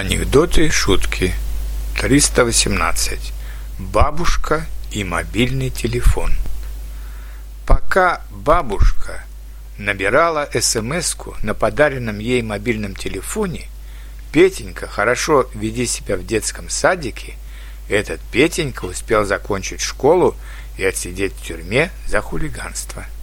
Анекдоты и шутки. 318. Бабушка и мобильный телефон. Пока бабушка набирала смс на подаренном ей мобильном телефоне, Петенька, хорошо веди себя в детском садике, этот Петенька успел закончить школу и отсидеть в тюрьме за хулиганство –